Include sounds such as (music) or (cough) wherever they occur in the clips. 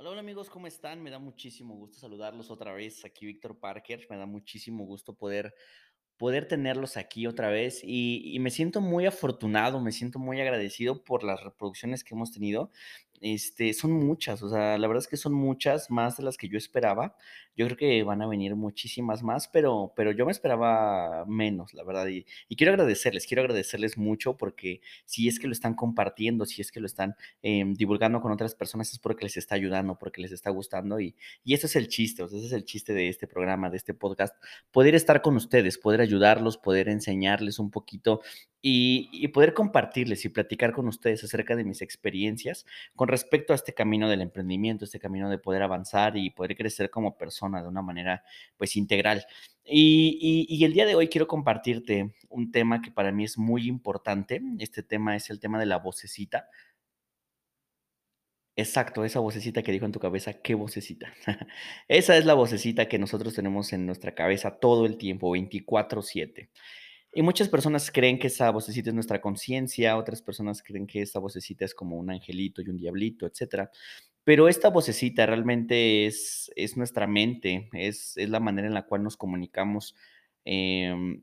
Hola, hola amigos, ¿cómo están? Me da muchísimo gusto saludarlos otra vez. Aquí Víctor Parker. Me da muchísimo gusto poder poder tenerlos aquí otra vez y y me siento muy afortunado, me siento muy agradecido por las reproducciones que hemos tenido. Este, son muchas, o sea, la verdad es que son muchas, más de las que yo esperaba. Yo creo que van a venir muchísimas más, pero pero yo me esperaba menos, la verdad. Y quiero agradecerles, quiero agradecerles mucho porque si es que lo están compartiendo, si es que lo están, em, divulgando con otras personas, es porque les está ayudando, porque les está gustando y y ese es el chiste, o sea, ese es el chiste de este programa, de este podcast, poder estar con ustedes, poder ayudarlos, poder enseñarles un poquito y y poder compartirles y platicar con ustedes acerca de mis experiencias con respecto a este camino del emprendimiento, este camino de poder avanzar y poder crecer como persona de una manera, pues, integral. Y y el día de hoy quiero compartirte un tema que para mí es muy importante. Este tema es el tema de la vocecita. Exacto, esa vocecita que dijo en tu cabeza, ¿qué vocecita? (laughs) Esa es la vocecita que nosotros tenemos en nuestra cabeza todo el tiempo, 24/7. Y muchas personas creen que esa vocecita es nuestra conciencia, otras personas creen que esa vocecita es como un angelito y un diablito, etcétera. Pero esta vocecita realmente es es nuestra mente, es es la manera en la cual nos comunicamos, em,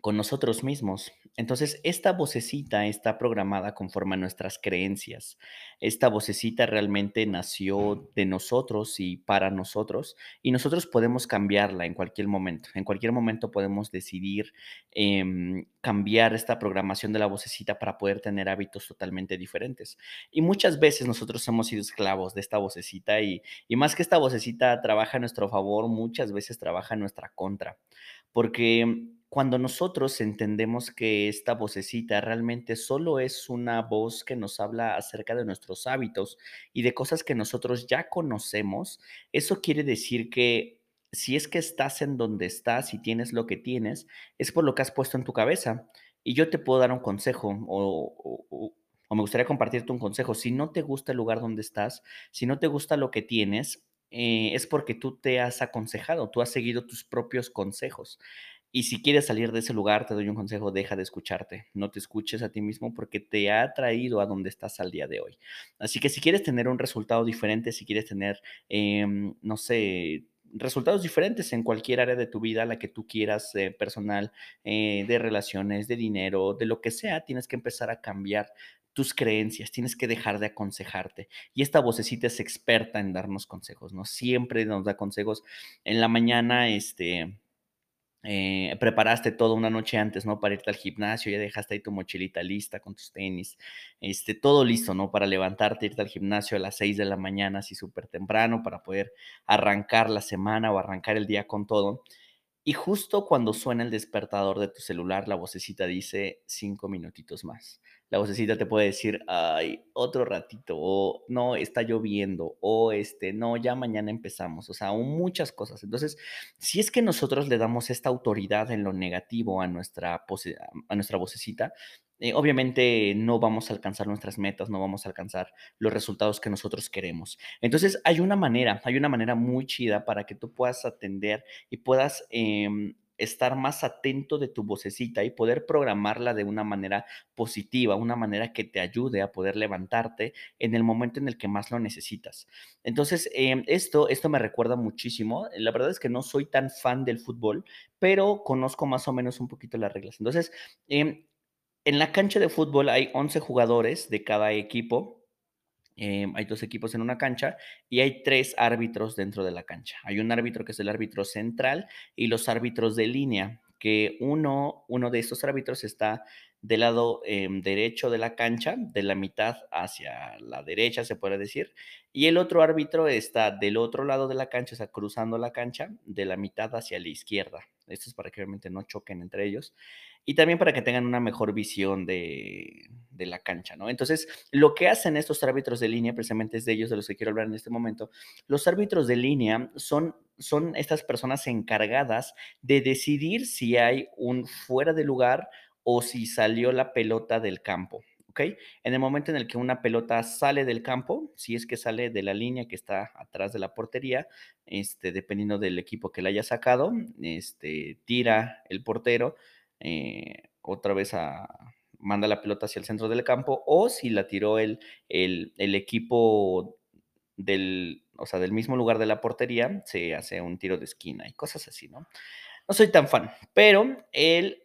con nosotros mismos. Entonces, esta vocecita está programada conforme a nuestras creencias. Esta vocecita realmente nació de nosotros y para nosotros, y nosotros podemos cambiarla en cualquier momento. En cualquier momento podemos decidir, em, cambiar esta programación de la vocecita para poder tener hábitos totalmente diferentes. Y muchas veces nosotros hemos sido esclavos de esta vocecita y y más que esta vocecita trabaja a nuestro favor, muchas veces trabaja en nuestra contra. Porque cuando nosotros entendemos que esta vocecita realmente solo es una voz que nos habla acerca de nuestros hábitos y de cosas que nosotros ya conocemos, eso quiere decir que si es que estás en donde estás y tienes lo que tienes, es por lo que has puesto en tu cabeza. Y yo te puedo dar un consejo o me gustaría compartirte un consejo. Si no te gusta el lugar donde estás, si no te gusta lo que tienes, eh, es porque tú te has aconsejado, tú has seguido tus propios consejos. Y si quieres salir de ese lugar, te doy un consejo, deja de escucharte. No te escuches a ti mismo porque te ha traído a donde estás al día de hoy. Así que si quieres tener un resultado diferente, si quieres tener, em, no sé, resultados diferentes en cualquier área de tu vida, la que tú quieras, eh, personal, eh, de relaciones, de dinero, de lo que sea, tienes que empezar a cambiar tus creencias, tienes que dejar de aconsejarte. Y esta vocecita es experta en darnos consejos, ¿no? Siempre nos da consejos. En la mañana, este, eh, preparaste todo una noche antes, ¿no? Para irte al gimnasio, ya dejaste ahí tu mochilita lista con tus tenis, este, todo listo, ¿no? Para levantarte, irte al gimnasio a las 6 de la mañana, así súper temprano, para poder arrancar la semana o arrancar el día con todo. Y justo cuando suena el despertador de tu celular, la vocecita dice: "5 minutitos más". La vocecita te puede decir: "Ay, otro ratito", o "No, está lloviendo", o, este: "No, ya mañana empezamos", o sea, muchas cosas. Entonces, si es que nosotros le damos esta autoridad en lo negativo a nuestra a nuestra vocecita, eh, obviamente no vamos a alcanzar nuestras metas, no vamos a alcanzar los resultados que nosotros queremos. Entonces, hay una manera, hay una manera muy chida para que tú puedas atender y puedas, em, estar más atento de tu vocecita y poder programarla de una manera positiva, una manera que te ayude a poder levantarte en el momento en el que más lo necesitas. Entonces, em, esto esto me recuerda muchísimo. La verdad es que no soy tan fan del fútbol, pero conozco más o menos un poquito las reglas. Entonces, em, en la cancha de fútbol hay 11 jugadores de cada equipo. Em, hay 2 equipos en una cancha y hay 3 árbitros dentro de la cancha. Hay un árbitro que es el árbitro central y los árbitros de línea, que uno uno de estos árbitros está del lado, em, derecho de la cancha, de la mitad hacia la derecha, se puede decir, y el otro árbitro está del otro lado de la cancha, o sea, cruzando la cancha, de la mitad hacia la izquierda. Esto es para que obviamente no choquen entre ellos, y también para que tengan una mejor visión de de la cancha, ¿no? Entonces, lo que hacen estos árbitros de línea, precisamente es de ellos de los que quiero hablar en este momento. Los árbitros de línea son son estas personas encargadas de decidir si hay un fuera de lugar o si salió la pelota del campo, En el momento en el que una pelota sale del campo, si es que sale de la línea que está atrás de la portería, este, dependiendo del equipo que la haya sacado, este, tira el portero, eh, otra vez a manda la pelota hacia el centro del campo, o si la tiró el el el equipo del, o sea, del mismo lugar de la portería se hace un tiro de esquina y cosas así, ¿no? No soy tan fan, pero el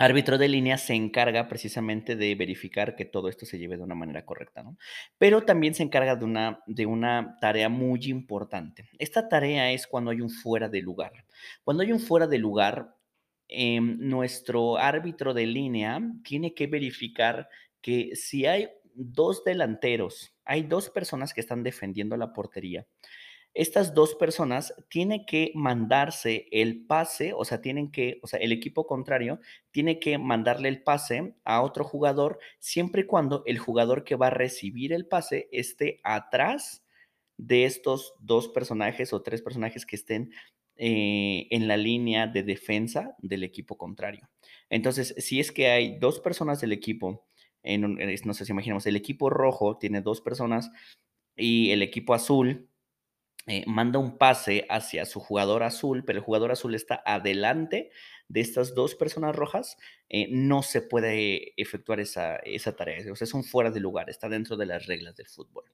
árbitro de línea se encarga precisamente de verificar que todo esto se lleve de una manera correcta, ¿no? Pero también se encarga de una, de una tarea muy importante. Esta tarea es cuando hay un fuera de lugar. Cuando hay un fuera de lugar, em, nuestro árbitro de línea tiene que verificar que si hay dos delanteros, hay dos personas que están defendiendo la portería estas dos personas tienen que mandarse el pase, o sea, tienen que, o sea, el equipo contrario tiene que mandarle el pase a otro jugador siempre y cuando el jugador que va a recibir el pase esté atrás de estos dos personajes o tres personajes que estén eh, en la línea de defensa del equipo contrario. Entonces, si es que hay dos personas del equipo, en, no sé si imaginamos, el equipo rojo tiene dos personas y el equipo azul eh, manda un pase hacia su jugador azul, pero el jugador azul está adelante de estas dos personas rojas, eh, no se puede efectuar esa, esa tarea. O sea, es un fuera de lugar, está dentro de las reglas del fútbol.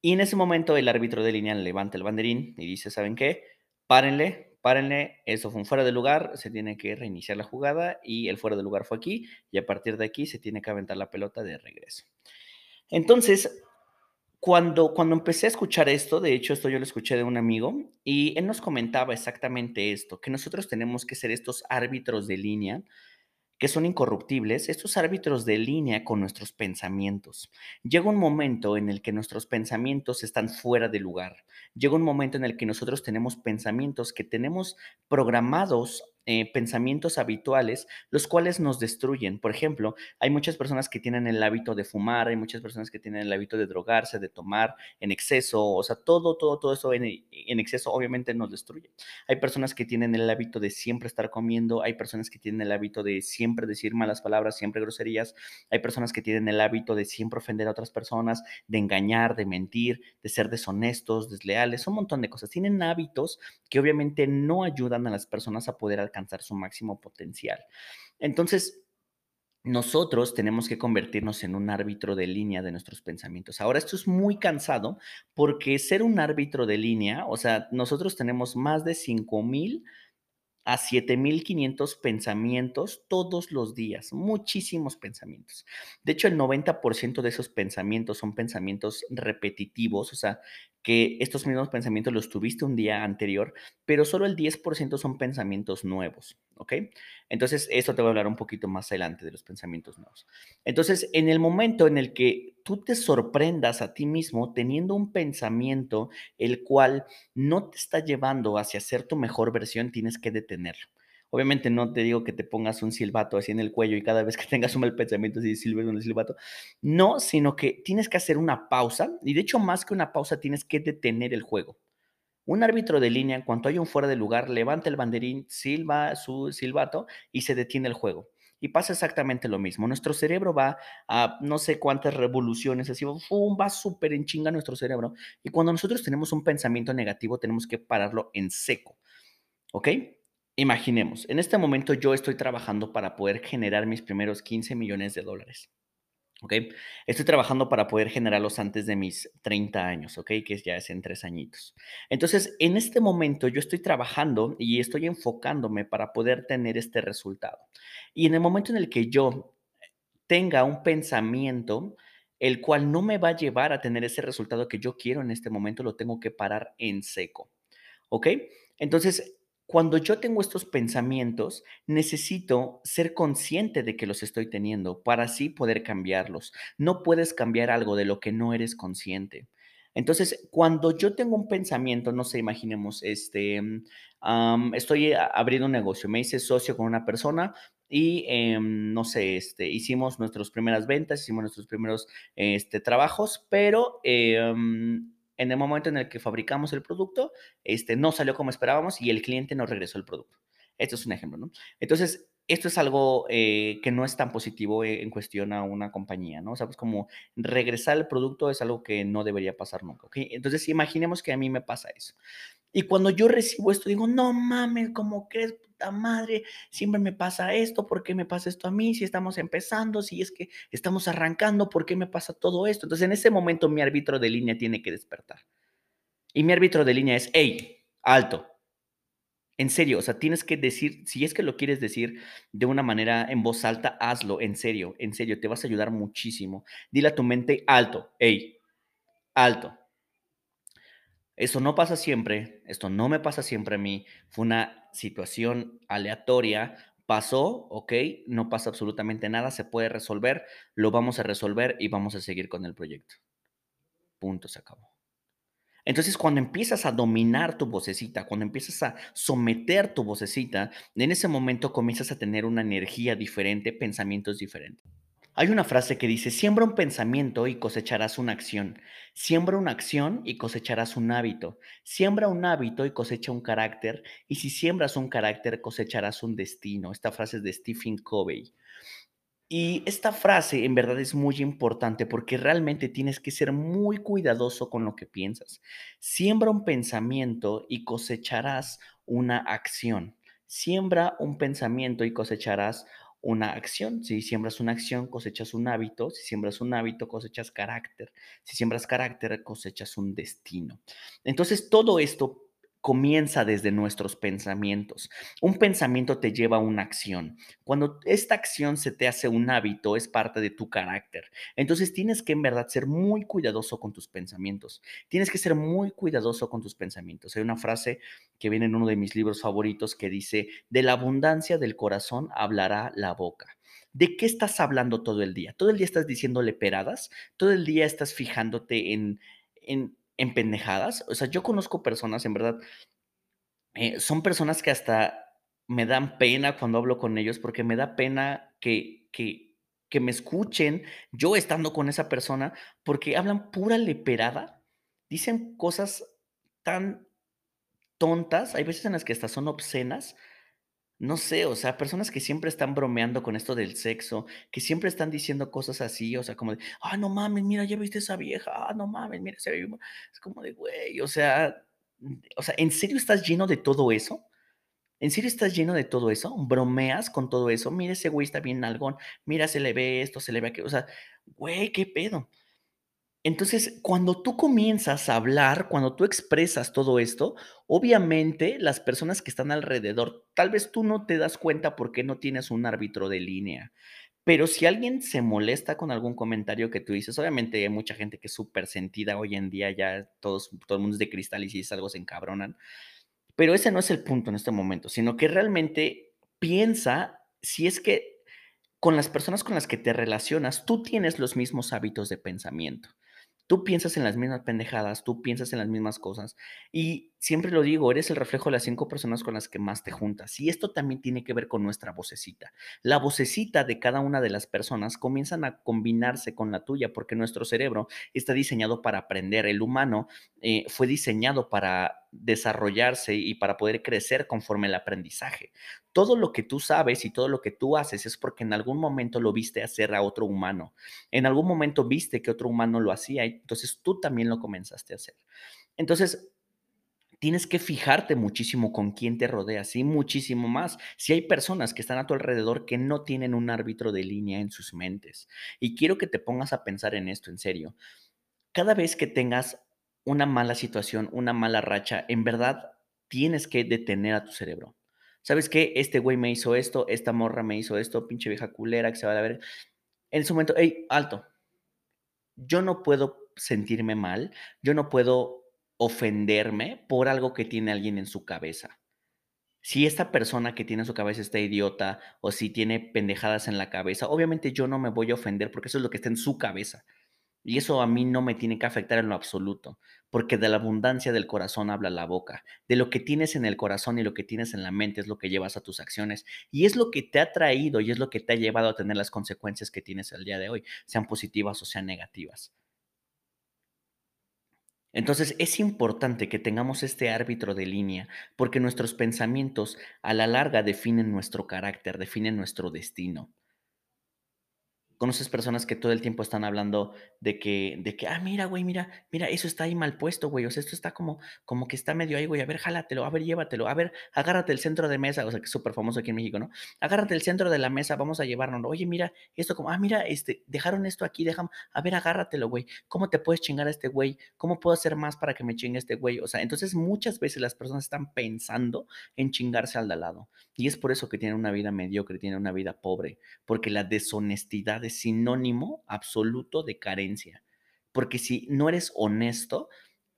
Y en ese momento el árbitro de línea levanta el banderín y dice, ¿saben qué? Párenle, párenle, eso fue un fuera de lugar, se tiene que reiniciar la jugada y el fuera de lugar fue aquí y a partir de aquí se tiene que aventar la pelota de regreso. Entonces, cuando, cuando empecé a escuchar esto, de hecho, esto yo lo escuché de un amigo y él nos comentaba exactamente esto, que nosotros tenemos que ser estos árbitros de línea que son incorruptibles, estos árbitros de línea con nuestros pensamientos. Llega un momento en el que nuestros pensamientos están fuera de lugar. Llega un momento en el que nosotros tenemos pensamientos que tenemos programados eh, pensamientos habituales, los cuales nos destruyen. Por ejemplo, hay muchas personas que tienen el hábito de fumar, hay muchas personas que tienen el hábito de drogarse, de tomar en exceso, o sea, todo, todo, todo eso en, en exceso obviamente nos destruye. Hay personas que tienen el hábito de siempre estar comiendo, hay personas que tienen el hábito de siempre decir malas palabras, siempre groserías, hay personas que tienen el hábito de siempre ofender a otras personas, de engañar, de mentir, de ser deshonestos, desleales, un montón de cosas. Tienen hábitos que obviamente no ayudan a las personas a poder alcanzar alcanzar su máximo potencial. Entonces, nosotros tenemos que convertirnos en un árbitro de línea de nuestros pensamientos. Ahora, esto es muy cansado porque ser un árbitro de línea, o sea, nosotros tenemos más de 5000 a 7500 pensamientos todos los días, muchísimos pensamientos. De hecho, el 90% de esos pensamientos son pensamientos repetitivos, o sea, que estos mismos pensamientos los tuviste un día anterior, pero solo el 10% son pensamientos nuevos, ¿ok? Entonces, esto te voy a hablar un poquito más adelante de los pensamientos nuevos. Entonces, en el momento en el que tú te sorprendas a ti mismo teniendo un pensamiento el cual no te está llevando hacia ser tu mejor versión, tienes que detenerlo. Obviamente no te digo que te pongas un silbato así en el cuello y cada vez que (laughs) tengas un mal pensamiento así silbes un silbato. No, sino que tienes que hacer una pausa y de hecho más que una pausa tienes que detener el juego. Un árbitro de línea, en cuanto hay un fuera de lugar, levanta el banderín, silba su silbato y se detiene el juego. Y pasa exactamente lo mismo. Nuestro cerebro va a no sé cuántas revoluciones, así va súper en chinga nuestro cerebro. Y cuando nosotros tenemos un pensamiento negativo, tenemos que pararlo en seco. ¿Ok? Imaginemos, en este momento yo estoy trabajando para poder generar mis primeros 15 millones de dólares. ¿Ok? Estoy trabajando para poder generarlos antes de mis 30 años, ¿ok? Que ya es en tres añitos. Entonces, en este momento yo estoy trabajando y estoy enfocándome para poder tener este resultado. Y en el momento en el que yo tenga un pensamiento, el cual no me va a llevar a tener ese resultado que yo quiero en este momento, lo tengo que parar en seco. ¿Ok? Entonces, cuando yo tengo estos pensamientos, necesito ser consciente de que los estoy teniendo para así poder cambiarlos. No puedes cambiar algo de lo que no eres consciente. Entonces, cuando yo tengo un pensamiento, no sé, imaginemos, este, estoy abriendo un negocio, me hice socio con una persona y, em, no sé, este, hicimos nuestras primeras ventas, hicimos nuestros primeros este, trabajos, pero em, en el momento en el que fabricamos el producto, este, no salió como esperábamos y el cliente no regresó el producto. Esto es un ejemplo, ¿no? Entonces, esto es algo eh, que no es tan positivo e, en cuestión a una compañía, ¿no? O sea, pues como regresar el producto es algo que no debería pasar nunca, ¿ok? Entonces, imaginemos que a mí me pasa eso. Y cuando yo recibo esto, digo, no mames, ¿cómo crees, puta madre? Siempre me pasa esto, ¿por qué me pasa esto a mí? Si estamos empezando, si es que estamos arrancando, ¿por qué me pasa todo esto? Entonces, en ese momento mi árbitro de línea tiene que despertar. Y mi árbitro de línea es, hey, alto, en serio, o sea, tienes que decir, si es que lo quieres decir de una manera en voz alta, hazlo, en serio, en serio, te vas a ayudar muchísimo. Dile a tu mente, alto, hey, alto. Eso no pasa siempre, esto no me pasa siempre a mí, fue una situación aleatoria, pasó, ok, no pasa absolutamente nada, se puede resolver, lo vamos a resolver y vamos a seguir con el proyecto. Punto, se acabó. Entonces, cuando empiezas a dominar tu vocecita, cuando empiezas a someter tu vocecita, en ese momento comienzas a tener una energía diferente, pensamientos diferentes. Hay una frase que dice, siembra un pensamiento y cosecharás una acción. Siembra una acción y cosecharás un hábito. Siembra un hábito y cosecha un carácter. Y si siembras un carácter, cosecharás un destino. Esta frase es de Stephen Covey. Y esta frase en verdad es muy importante porque realmente tienes que ser muy cuidadoso con lo que piensas. Siembra un pensamiento y cosecharás una acción. Siembra un pensamiento y cosecharás una acción. Si siembras una acción, cosechas un hábito. Si siembras un hábito, cosechas carácter. Si siembras carácter, cosechas un destino. Entonces, todo esto comienza desde nuestros pensamientos. Un pensamiento te lleva a una acción. Cuando esta acción se te hace un hábito, es parte de tu carácter. Entonces tienes que en verdad ser muy cuidadoso con tus pensamientos. Tienes que ser muy cuidadoso con tus pensamientos. Hay una frase que viene en uno de mis libros favoritos que dice, de la abundancia del corazón hablará la boca. ¿De qué estás hablando todo el día? ¿Todo el día estás diciéndole peradas? ¿Todo el día estás fijándote en, en en pendejadas. O sea, yo conozco personas, en verdad, eh, son personas que hasta me dan pena cuando hablo con ellos porque me da pena que, que, que me escuchen yo estando con esa persona porque hablan pura leperada, dicen cosas tan tontas, hay veces en las que hasta son obscenas, no sé, o sea, personas que siempre están bromeando con esto del sexo, que siempre están diciendo cosas así, o sea, como de, ah, no mames, mira, ya viste esa vieja, ah, no mames, mira, se ve... es como de, güey, o sea, o sea, ¿en serio estás lleno de todo eso? ¿En serio estás lleno de todo eso? ¿Bromeas con todo eso? Mira, ese güey está bien algón, mira, se le ve esto, se le ve aquello, o sea, güey, qué pedo. Entonces, cuando tú comienzas a hablar, cuando tú expresas todo esto, obviamente las personas que están alrededor, tal vez tú no te das cuenta porque no tienes un árbitro de línea, pero si alguien se molesta con algún comentario que tú dices, obviamente hay mucha gente que es súper sentida hoy en día, ya todos, todo el mundo es de cristal y si es algo se encabronan, pero ese no es el punto en este momento, sino que realmente piensa si es que con las personas con las que te relacionas, tú tienes los mismos hábitos de pensamiento. Tú piensas en las mismas pendejadas, tú piensas en las mismas cosas. Y siempre lo digo, eres el reflejo de las cinco personas con las que más te juntas. Y esto también tiene que ver con nuestra vocecita. La vocecita de cada una de las personas comienzan a combinarse con la tuya porque nuestro cerebro está diseñado para aprender. El humano eh, fue diseñado para desarrollarse y para poder crecer conforme el aprendizaje. Todo lo que tú sabes y todo lo que tú haces es porque en algún momento lo viste hacer a otro humano. En algún momento viste que otro humano lo hacía, entonces tú también lo comenzaste a hacer. Entonces, tienes que fijarte muchísimo con quién te rodeas y muchísimo más. Si hay personas que están a tu alrededor que no tienen un árbitro de línea en sus mentes. Y quiero que te pongas a pensar en esto en serio. Cada vez que tengas una mala situación, una mala racha, en verdad tienes que detener a tu cerebro. ¿Sabes qué? Este güey me hizo esto, esta morra me hizo esto, pinche vieja culera que se va a ver. En ese momento, hey, alto. Yo no puedo sentirme mal, yo no puedo ofenderme por algo que tiene alguien en su cabeza. Si esta persona que tiene en su cabeza está idiota o si tiene pendejadas en la cabeza, obviamente yo no me voy a ofender porque eso es lo que está en su cabeza. Y eso a mí no me tiene que afectar en lo absoluto, porque de la abundancia del corazón habla la boca. De lo que tienes en el corazón y lo que tienes en la mente es lo que llevas a tus acciones. Y es lo que te ha traído y es lo que te ha llevado a tener las consecuencias que tienes el día de hoy, sean positivas o sean negativas. Entonces, es importante que tengamos este árbitro de línea, porque nuestros pensamientos a la larga definen nuestro carácter, definen nuestro destino. ¿Conoces personas que todo el tiempo están hablando de que de que: "Ah, mira, güey, mira, mira, eso está ahí mal puesto, güey, o sea, esto está como como que está medio ahí, güey, a ver, jálatelo, a ver, llévatelo, a ver, agárrate el centro de mesa", o sea, que es superfamoso aquí en México, ¿no? "Agárrate el centro de la mesa, vamos a llevárnoslo. Oye, mira, esto como, ah, mira, este, dejaron esto aquí, deja a ver, agárratelo, güey. ¿Cómo te puedes chingar a este güey? ¿Cómo puedo hacer más para que me chingue este güey?". O sea, entonces muchas veces las personas están pensando en chingarse al de al lado, y es por eso que tienen una vida mediocre, tienen una vida pobre, porque la deshonestidad sinónimo absoluto de carencia. Porque si no eres honesto,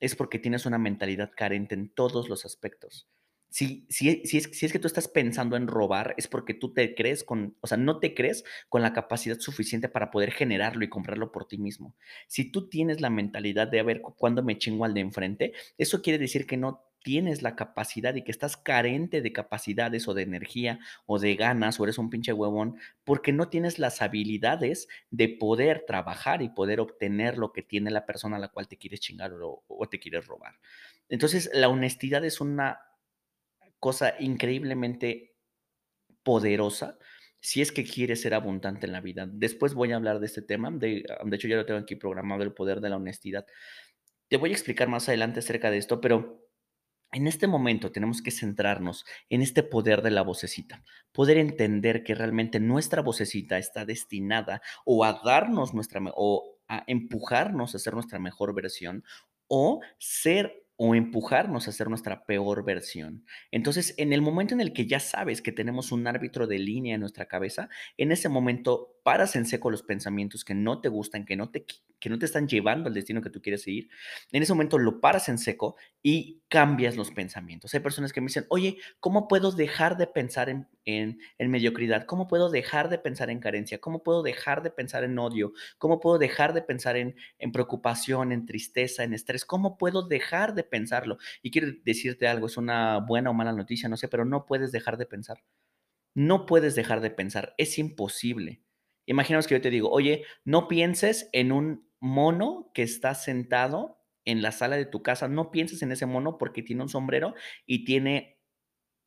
es porque tienes una mentalidad carente en todos los aspectos. Si si e si es si es que tú estás pensando en robar, es porque tú te crees con o sea, no te crees con la capacidad suficiente para poder generarlo y comprarlo por ti mismo. Si tú tienes la mentalidad de: "A ver, cu cuándo me chingo al de enfrente", eso quiere decir que no tienes la capacidad y que estás carente de capacidades, o de energía, o de ganas, o eres un pinche huevón, porque no tienes las habilidades de poder trabajar y poder obtener lo que tiene la persona a la cual te quieres chingar o te quieres robar. Entonces, la honestidad es una cosa increíblemente poderosa, si es que quieres ser abundante en la vida. Después voy a hablar de este tema, de de hecho, ya lo tengo aquí programado, el poder de la honestidad. Te voy a explicar más adelante acerca de esto, pero en este momento tenemos que centrarnos en este poder de la vocecita, poder entender que realmente nuestra vocecita está destinada o a darnos nuestra o a empujarnos a ser nuestra mejor versión, o ser o empujarnos a ser nuestra peor versión. Entonces, en el momento en el que ya sabes que tenemos un árbitro de línea en nuestra cabeza, en ese momento paras en seco los pensamientos que no te gustan, que no te que no te están llevando al destino que tú quieres seguir. En ese momento lo paras en seco y cambias los pensamientos. Hay personas que me dicen: "Oye, ¿cómo puedo dejar de pensar en en en mediocridad? ¿Cómo puedo dejar de pensar en carencia? ¿Cómo puedo dejar de pensar en odio? ¿Cómo puedo dejar de pensar en en preocupación, en tristeza, en estrés? ¿Cómo puedo dejar de pensarlo?". Y quiero decirte algo, es una buena o mala noticia, no sé, pero no puedes dejar de pensar. No puedes dejar de pensar, es imposible. Imaginemos que yo te digo: "Oye, no pienses en un mono que está sentado en la sala de tu casa, no pienses en ese mono porque tiene un sombrero y tiene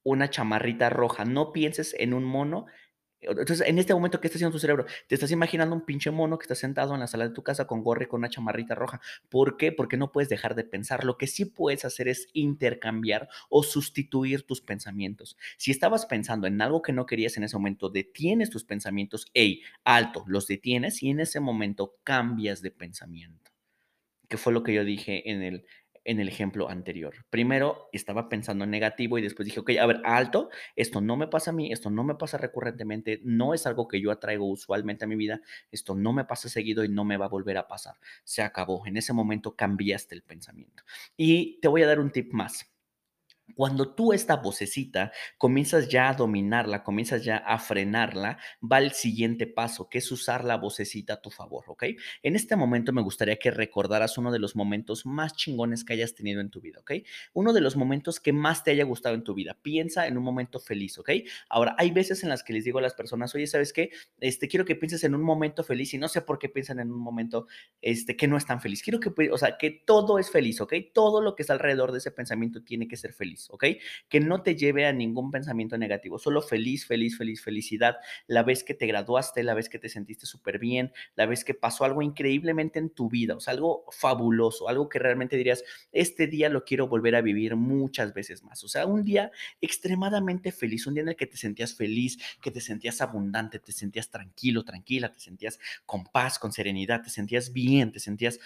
una chamarrita roja, no pienses en un mono". Entonces, en este momento, ¿qué está haciendo tu cerebro? Te estás imaginando un pinche mono que está sentado en la sala de tu casa con gorro y con una chamarrita roja. ¿Por qué? Porque no puedes dejar de pensar. Lo que sí puedes hacer es intercambiar o sustituir tus pensamientos. Si estabas pensando en algo que no querías en ese momento, detienes tus pensamientos, ey, alto, los detienes y en ese momento cambias de pensamiento. ¿Qué fue lo que yo dije en el en el ejemplo anterior? Primero estaba pensando en negativo y después dije: "Okey, a ver, alto, esto no me pasa a mí, esto no me pasa recurrentemente, no es algo que yo atraigo usualmente a mi vida, esto no me pasa seguido y no me va a volver a pasar". Se acabó. En ese momento cambiaste el pensamiento. Y te voy a dar un tip más. Cuando tú esta vocecita comienzas ya a dominarla, comienzas ya a frenarla, va el siguiente paso, que es usar la vocecita a tu favor, ¿okey? En este momento me gustaría que recordaras uno de los momentos más chingones que hayas tenido en tu vida, ¿okey? Uno de los momentos que más te haya gustado en tu vida. Piensa en un momento feliz, ¿okey? Ahora, hay veces en las que les digo a las personas: "Oye, ¿sabes qué? Este, quiero que pienses en un momento feliz", y no sé por qué piensan en un momento, este, que no es tan feliz. Quiero que o sea, que todo es feliz, ¿okey? Todo lo que está alrededor de ese pensamiento tiene que ser feliz, ¿okey? Que no te lleve a ningún pensamiento negativo, solo feliz, feliz, feliz, felicidad. La vez que te graduaste, la vez que te sentiste superbién, la vez que pasó algo increíblemente en tu vida, o sea, algo fabuloso, algo que realmente dirías: "Este día lo quiero volver a vivir muchas veces más". O sea, un día extremadamente feliz, un día en el que te sentías feliz, que te sentías abundante, te sentías tranquilo, tranquila, te sentías con paz, con serenidad, te sentías bien, te sentías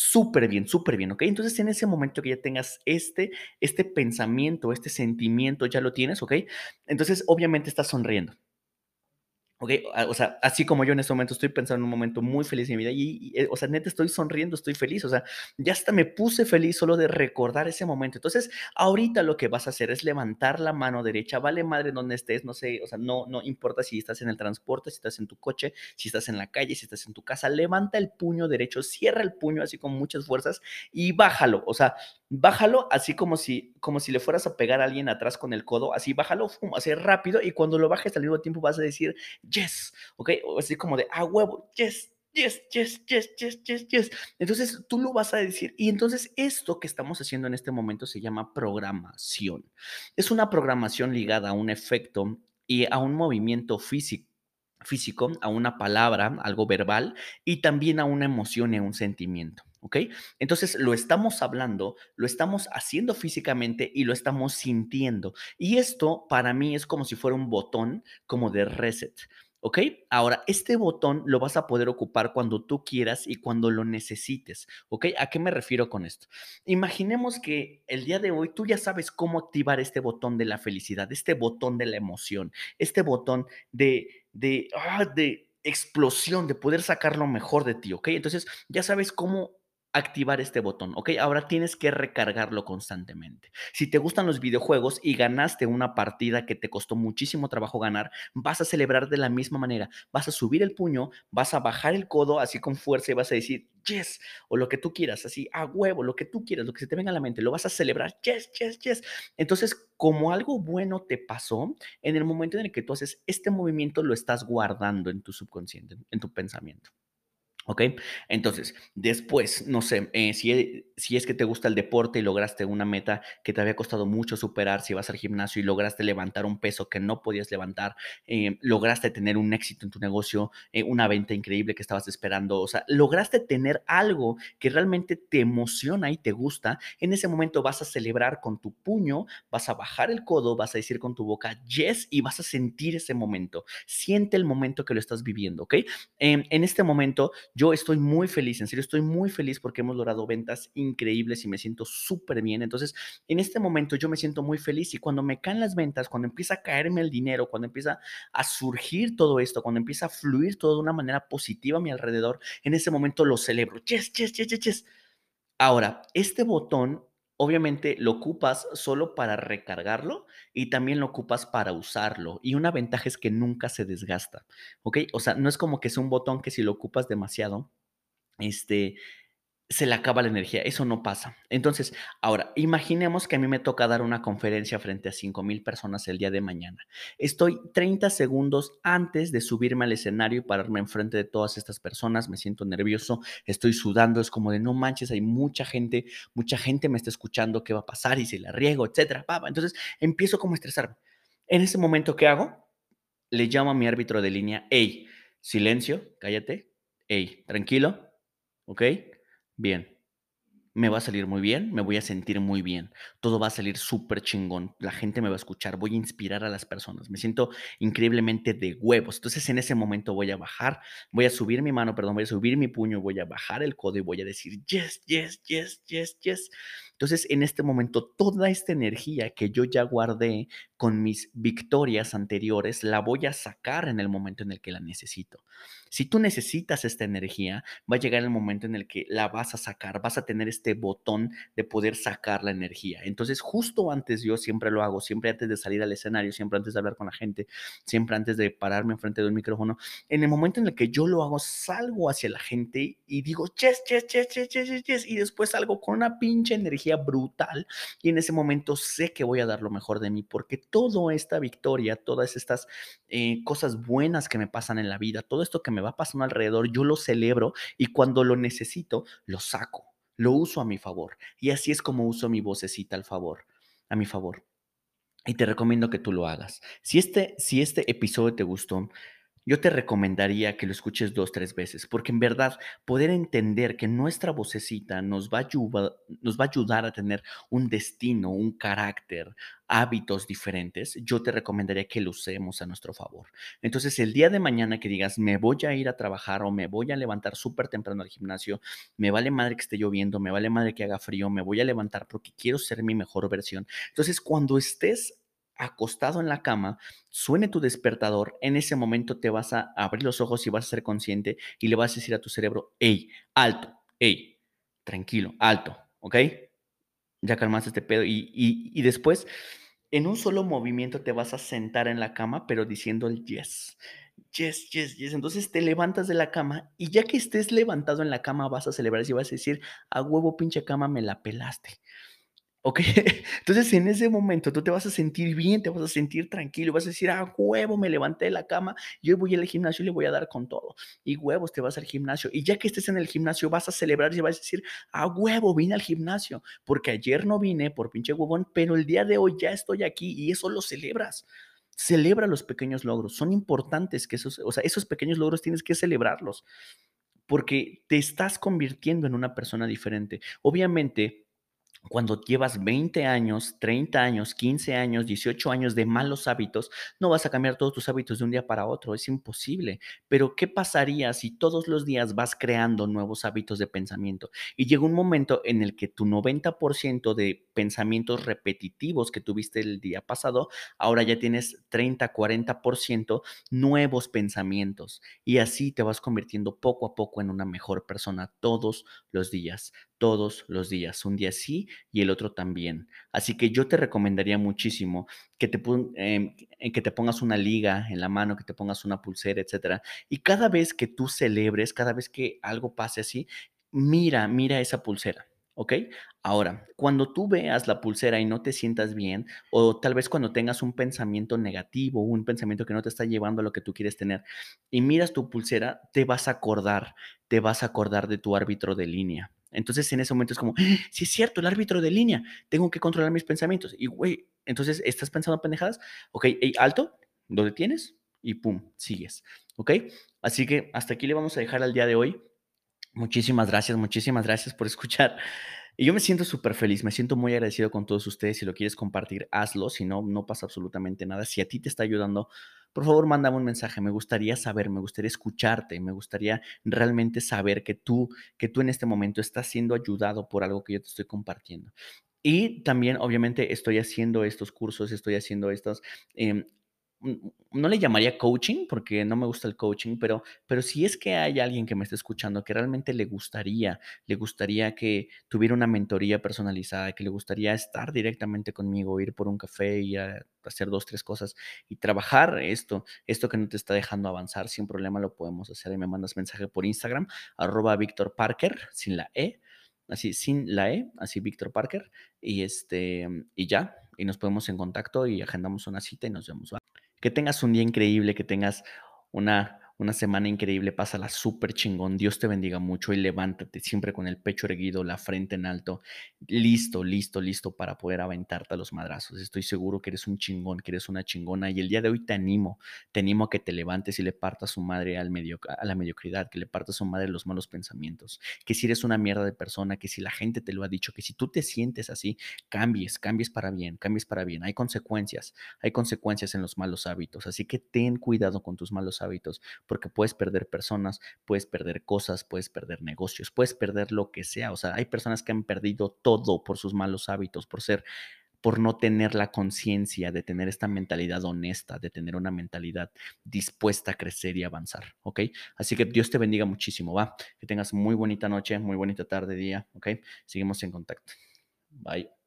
superbién, superbién, ¿okey? Entonces, en ese momento que ya tengas este este pensamiento, este sentimiento, ya lo tienes, ¿okey? Entonces, obviamente, estás sonriendo. Ah, o sea, así como yo en este momento estoy pensando en un momento muy feliz de mi vida, y y, eh, o sea, neta estoy sonriendo, estoy feliz, o sea, ya hasta me puse feliz solo de recordar ese momento. Entonces, ahorita lo que vas a hacer es levantar la mano derecha, vale madre donde estés, no sé, o sea, no no importa si estás en el transporte, si estás en tu coche, si estás en la calle, si estás en tu casa, levanta el puño derecho, cierra el puño así con muchas fuerzas y bájalo, o sea, bájalo así como si como si le fueras a pegar a alguien atrás con el codo, así bájalo, fum, así rápido, y cuando lo bajes al mismo tiempo vas a decir: "Yes", ¿okey? O así como de: "A huevo, yes". yes, yes, yes, yes, yes, yes. Entonces tú lo vas a decir. Y entonces esto que estamos haciendo en este momento se llama programación. Es una programación ligada a un efecto y a un movimiento físico físico, a una palabra, algo verbal, y también a una emoción y a un sentimiento. ¿Ok? Entonces lo estamos hablando, lo estamos haciendo físicamente y lo estamos sintiendo. Y esto para mí es como si fuera un botón como de reset. ¿Ok? Ahora, este botón lo vas a poder ocupar cuando tú quieras y cuando lo necesites. ¿Ok? ¿A qué me refiero con esto? Imaginemos que el día de hoy tú ya sabes cómo activar este botón de la felicidad, este botón de la emoción, este botón de, de, ah, de explosión, de poder sacar lo mejor de ti. ¿Ok? Entonces ya sabes cómo activar este botón, ¿ok? Ahora tienes que recargarlo constantemente. Si te gustan los videojuegos y ganaste una partida que te costó muchísimo trabajo ganar, vas a celebrar de la misma manera. Vas a subir el puño, vas a bajar el codo así con fuerza y vas a decir, yes, o lo que tú quieras, así a huevo, lo que tú quieras, lo que se te venga a la mente, lo vas a celebrar, yes, yes, yes. Entonces, como algo bueno te pasó, en el momento en el que tú haces este movimiento, lo estás guardando en tu subconsciente, en tu pensamiento. ¿Ok? Entonces, después, no sé, eh, si, e, si, es que te gusta el deporte y lograste una meta que te había costado mucho superar, si vas al gimnasio y lograste levantar un peso que no podías levantar, eh, lograste tener un éxito en tu negocio, eh, una venta increíble que estabas esperando, o sea, lograste tener algo que realmente te emociona y te gusta, en ese momento vas a celebrar con tu puño, vas a bajar el codo, vas a decir con tu boca, yes, y vas a sentir ese momento. Siente el momento que lo estás viviendo, ¿ok? Em, en este momento, yo estoy muy feliz, en serio, estoy muy feliz porque hemos logrado ventas increíbles y me siento súper bien. Entonces, en este momento yo me siento muy feliz y cuando me caen las ventas, cuando empieza a caerme el dinero, cuando empieza a surgir todo esto, cuando empieza a fluir todo de una manera positiva a mi alrededor, en ese momento lo celebro. Yes, yes, yes, yes, yes. Ahora, este botón obviamente lo ocupas solo para recargarlo y también lo ocupas para usarlo. Y una ventaja es que nunca se desgasta, ¿ok? O sea, no es como que es un botón que si lo ocupas demasiado, este, se le acaba la energía. Eso no pasa. Entonces, ahora, imaginemos que a mí me toca dar una conferencia frente a 5 mil personas el día de mañana. Estoy 30 segundos antes de subirme al escenario y pararme enfrente de todas estas personas. Me siento nervioso, estoy sudando. Es como de no manches, hay mucha gente, mucha gente me está escuchando. ¿Qué va a pasar? Y si la riego, etcétera. Entonces, empiezo como a estresarme. En ese momento, ¿qué hago? Le llamo a mi árbitro de línea. Hey, silencio, cállate. Hey, tranquilo. ¿Ok? Bien. Me va a salir muy bien, me voy a sentir muy bien. Todo va a salir súper chingón. La gente me va a escuchar, voy a inspirar a las personas. Me siento increíblemente de huevos. Entonces en ese momento voy a bajar, voy a subir mi mano, perdón, voy a subir mi puño, voy a bajar el codo y voy a decir yes, yes, yes, yes, yes. Entonces en este momento toda esta energía que yo ya guardé con mis victorias anteriores la voy a sacar en el momento en el que la necesito. Si tú necesitas esta energía, va a llegar el momento en el que la vas a sacar, vas a tener este botón de poder sacar la energía. Entonces, justo antes yo siempre lo hago, siempre antes de salir al escenario, siempre antes de hablar con la gente, siempre antes de pararme enfrente de un micrófono, en el momento en el que yo lo hago, salgo hacia la gente y digo, yes, yes, yes, yes, yes, yes, y después salgo con una pinche energía brutal y en ese momento sé que voy a dar lo mejor de mí porque toda esta victoria, todas estas eh, cosas buenas que me pasan en la vida, todo esto que me va pasando alrededor, yo lo celebro y cuando lo necesito, lo saco, lo uso a mi favor. Y así es como uso mi vocecita al favor, a mi favor. Y te recomiendo que tú lo hagas. Si este, si este episodio te gustó, yo te recomendaría que lo escuches dos, tres veces, porque en verdad poder entender que nuestra vocecita nos va, a ayudar, nos va a ayudar a tener un destino, un carácter, hábitos diferentes, yo te recomendaría que lo usemos a nuestro favor. Entonces, el día de mañana que digas, me voy a ir a trabajar o me voy a levantar súper temprano al gimnasio, me vale madre que esté lloviendo, me vale madre que haga frío, me voy a levantar porque quiero ser mi mejor versión. Entonces, cuando estés acostado en la cama, suene tu despertador, en ese momento te vas a abrir los ojos y vas a ser consciente y le vas a decir a tu cerebro, hey, alto, hey, tranquilo, alto, ¿ok? Ya calmaste este pedo y, y, después en un solo movimiento te vas a sentar en la cama, pero diciendo el yes. Yes, yes, yes. Entonces te levantas de la cama y ya que estés levantado en la cama vas a celebrar y vas a decir, a huevo pinche cama me la pelaste Okey. (laughs) Entonces, en ese momento tú te vas a sentir bien, te vas a sentir tranquilo, vas a decir: "A huevo, me levanté de la cama y hoy voy al gimnasio y le voy a dar con todo". Y huevos, te vas al gimnasio. Y ya que estés en el gimnasio, vas a celebrar y vas a decir: "A huevo, vine al gimnasio, porque ayer no vine por pinche huevón, pero el día de hoy ya estoy aquí", y eso lo celebras. Celebra los pequeños logros, son importantes que esos o sea, esos pequeños logros tienes que celebrarlos, porque te estás convirtiendo en una persona diferente. Obviamente, cuando llevas 20 años, 30 años, 15 años, 18 años de malos hábitos, no vas a cambiar todos tus hábitos de un día para otro, es imposible. Pero, ¿qué pasaría si todos los días vas creando nuevos hábitos de pensamiento? Y llega un momento en el que tu 90% de pensamientos repetitivos que tuviste el día pasado, ahora ya tienes 30, 40% nuevos pensamientos. Y así te vas convirtiendo poco a poco en una mejor persona todos los días, todos los días, un día sí y el otro también. Así que yo te recomendaría muchísimo que te em, que te pongas una liga en la mano, que te pongas una pulsera, etcétera. Y cada vez que tú celebres, cada vez que algo pase así, mira, mira esa pulsera, ¿okey? Ahora, cuando tú veas la pulsera y no te sientas bien, o tal vez cuando tengas un pensamiento negativo, un pensamiento que no te está llevando a lo que tú quieres tener, y miras tu pulsera, te vas a acordar, te vas a acordar de tu árbitro de línea. Entonces, en ese momento es como: "Sí es cierto, el árbitro de línea, tengo que controlar mis pensamientos". Y güey, entonces, ¿estás pensando pendejadas? Okey, ey, alto, lo detienes y pum, sigues, ¿okey? Así que hasta aquí le vamos a dejar al día de hoy. Muchísimas gracias, muchísimas gracias por escuchar. Y yo me siento superfeliz, me siento muy agradecido con todos ustedes. Si lo quieres compartir, hazlo, si no, no pasa absolutamente nada. Si a ti te está ayudando, por favor, mándame un mensaje. Me gustaría saber, me gustaría escucharte, me gustaría realmente saber que tú que tú en este momento estás siendo ayudado por algo que yo te estoy compartiendo. Y también, obviamente, estoy haciendo estos cursos, estoy haciendo estos, em, no le llamaría coaching, porque no me gusta el coaching, pero pero si es que hay alguien que me esté escuchando que realmente le gustaría le gustaría que tuviera una mentoría personalizada, que le gustaría estar directamente conmigo, ir por un café y a hacer 2, 3 cosas y trabajar esto esto que no te está dejando avanzar, sin problema lo podemos hacer. Ahí me mandas mensaje por Instagram, arroba Víctor Parker, sin la E, así, sin la E, así Víctor Parker, y, este, y ya, y nos ponemos en contacto y agendamos una cita y nos vemos. Que tengas un día increíble, que tengas una una semana increíble, pásala superchingón. Dios te bendiga mucho y levántate siempre con el pecho erguido, la frente en alto, listo, listo, listo para poder aventarte a los madrazos. Estoy seguro que eres un chingón, que eres una chingona y el día de hoy te animo, te animo a que te levantes y le partas su madre al medio a la mediocridad, que le partas su madre los malos pensamientos, que si eres una mierda de persona, que si la gente te lo ha dicho, que si tú te sientes así, cambies, cambies para bien, cambies para bien. Hay consecuencias, hay consecuencias en los malos hábitos, así que ten cuidado con tus malos hábitos, porque puedes perder personas, puedes perder cosas, puedes perder negocios, puedes perder lo que sea. O sea, hay personas que han perdido todo por sus malos hábitos, por ser por no tener la conciencia de tener esta mentalidad honesta, de tener una mentalidad dispuesta a crecer y avanzar, ¿ok? Así que Dios te bendiga muchísimo, ¿va? Que tengas muy bonita noche, muy bonita tarde, día, ¿ok? Seguimos en contacto. Bye.